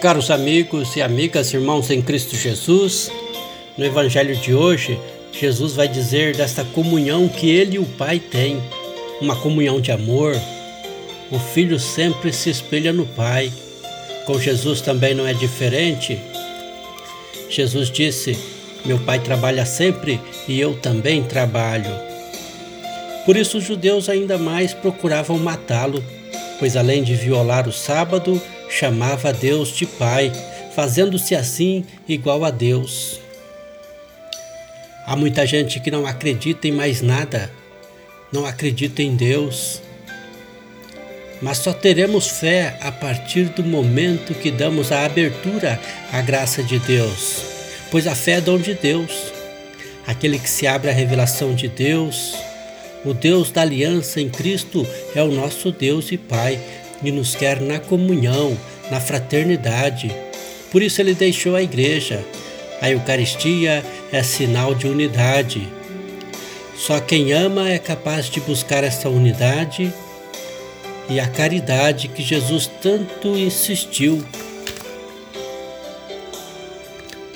Caros amigos e amigas, irmãos em Cristo Jesus, no Evangelho de hoje, Jesus vai dizer desta comunhão que ele e o Pai têm, uma comunhão de amor. O Filho sempre se espelha no Pai. Com Jesus também não é diferente. Jesus disse: Meu Pai trabalha sempre e eu também trabalho. Por isso os judeus ainda mais procuravam matá-lo, pois além de violar o sábado, chamava Deus de Pai, fazendo-se assim igual a Deus. Há muita gente que não acredita em mais nada, não acredita em Deus. Mas só teremos fé a partir do momento que damos a abertura à graça de Deus, pois a fé é dom de Deus. Aquele que se abre à revelação de Deus, o Deus da aliança em Cristo é o nosso Deus e Pai, e nos quer na comunhão, na fraternidade. Por isso ele deixou a igreja. A Eucaristia é sinal de unidade. Só quem ama é capaz de buscar essa unidade e a caridade que Jesus tanto insistiu.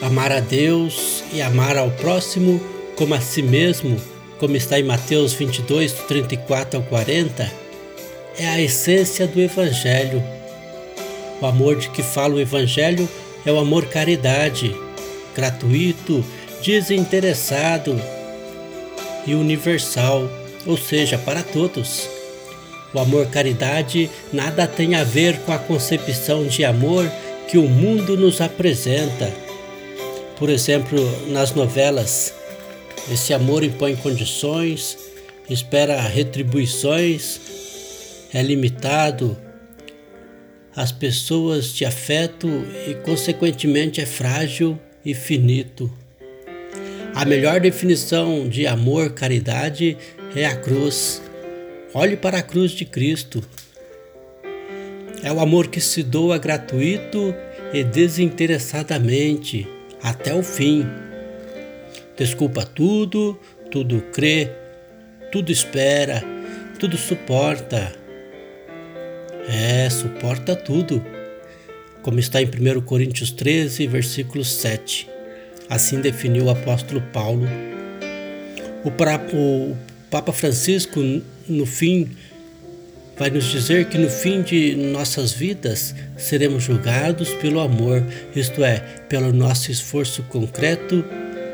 Amar a Deus e amar ao próximo como a si mesmo, como está em Mateus 22, 34 ao 40 é a essência do Evangelho. O amor de que fala o Evangelho é o amor caridade, gratuito, desinteressado e universal, ou seja, para todos. O amor caridade nada tem a ver com a concepção de amor que o mundo nos apresenta. Por exemplo, nas novelas, esse amor impõe condições, espera retribuições, é limitado às pessoas de afeto e, consequentemente, é frágil e finito. A melhor definição de amor, caridade, é a cruz. Olhe para a cruz de Cristo. É o amor que se doa gratuito e desinteressadamente até o fim. Desculpa tudo, tudo crê, tudo espera, tudo suporta é, suporta tudo. Como está em 1 Coríntios 13, versículo 7. Assim definiu o apóstolo Paulo. O, o Papa Francisco, no fim, vai nos dizer que no fim de nossas vidas seremos julgados pelo amor, isto é, pelo nosso esforço concreto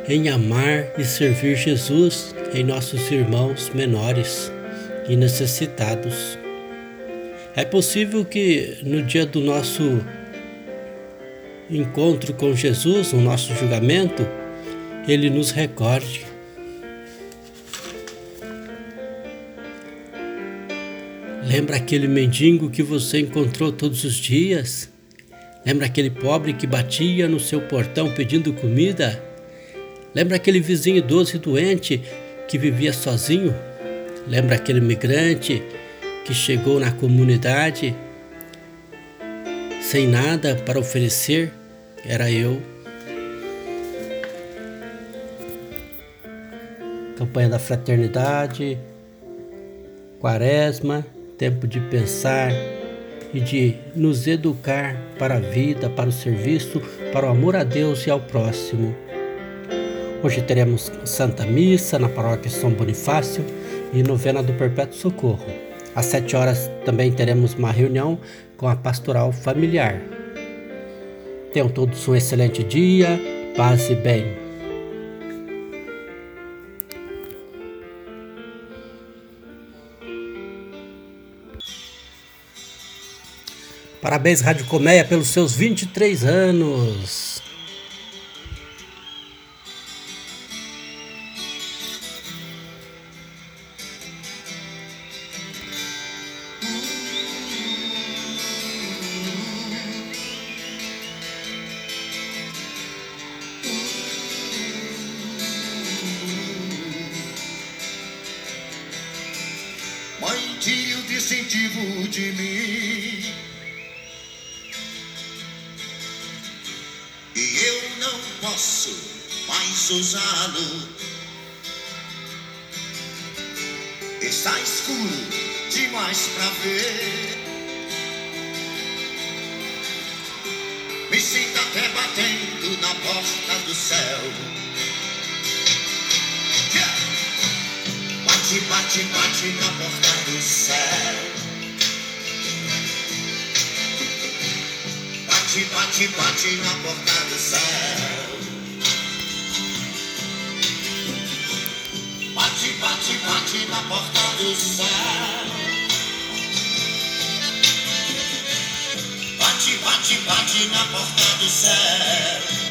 em amar e servir Jesus em nossos irmãos menores e necessitados. É possível que no dia do nosso encontro com Jesus, no nosso julgamento, ele nos recorde. Lembra aquele mendigo que você encontrou todos os dias? Lembra aquele pobre que batia no seu portão pedindo comida? Lembra aquele vizinho idoso e doente que vivia sozinho? Lembra aquele migrante que chegou na comunidade sem nada para oferecer era eu. Campanha da Fraternidade, Quaresma, tempo de pensar e de nos educar para a vida, para o serviço, para o amor a Deus e ao próximo. Hoje teremos Santa Missa na paróquia São Bonifácio e novena do Perpétuo Socorro. Às sete horas também teremos uma reunião com a pastoral familiar. Tenham todos um excelente dia, paz e bem. Parabéns, Rádio Colmeia, pelos seus 23 anos. Incentivo de mim. E eu não posso mais usá-lo. Está escuro demais para ver. até batendo na porta do céu. Bate, bate, bate na porta do céu. Bate, bate, bate na porta do céu. Bate, bate, bate na porta do céu. Bate, bate, bate na porta do céu.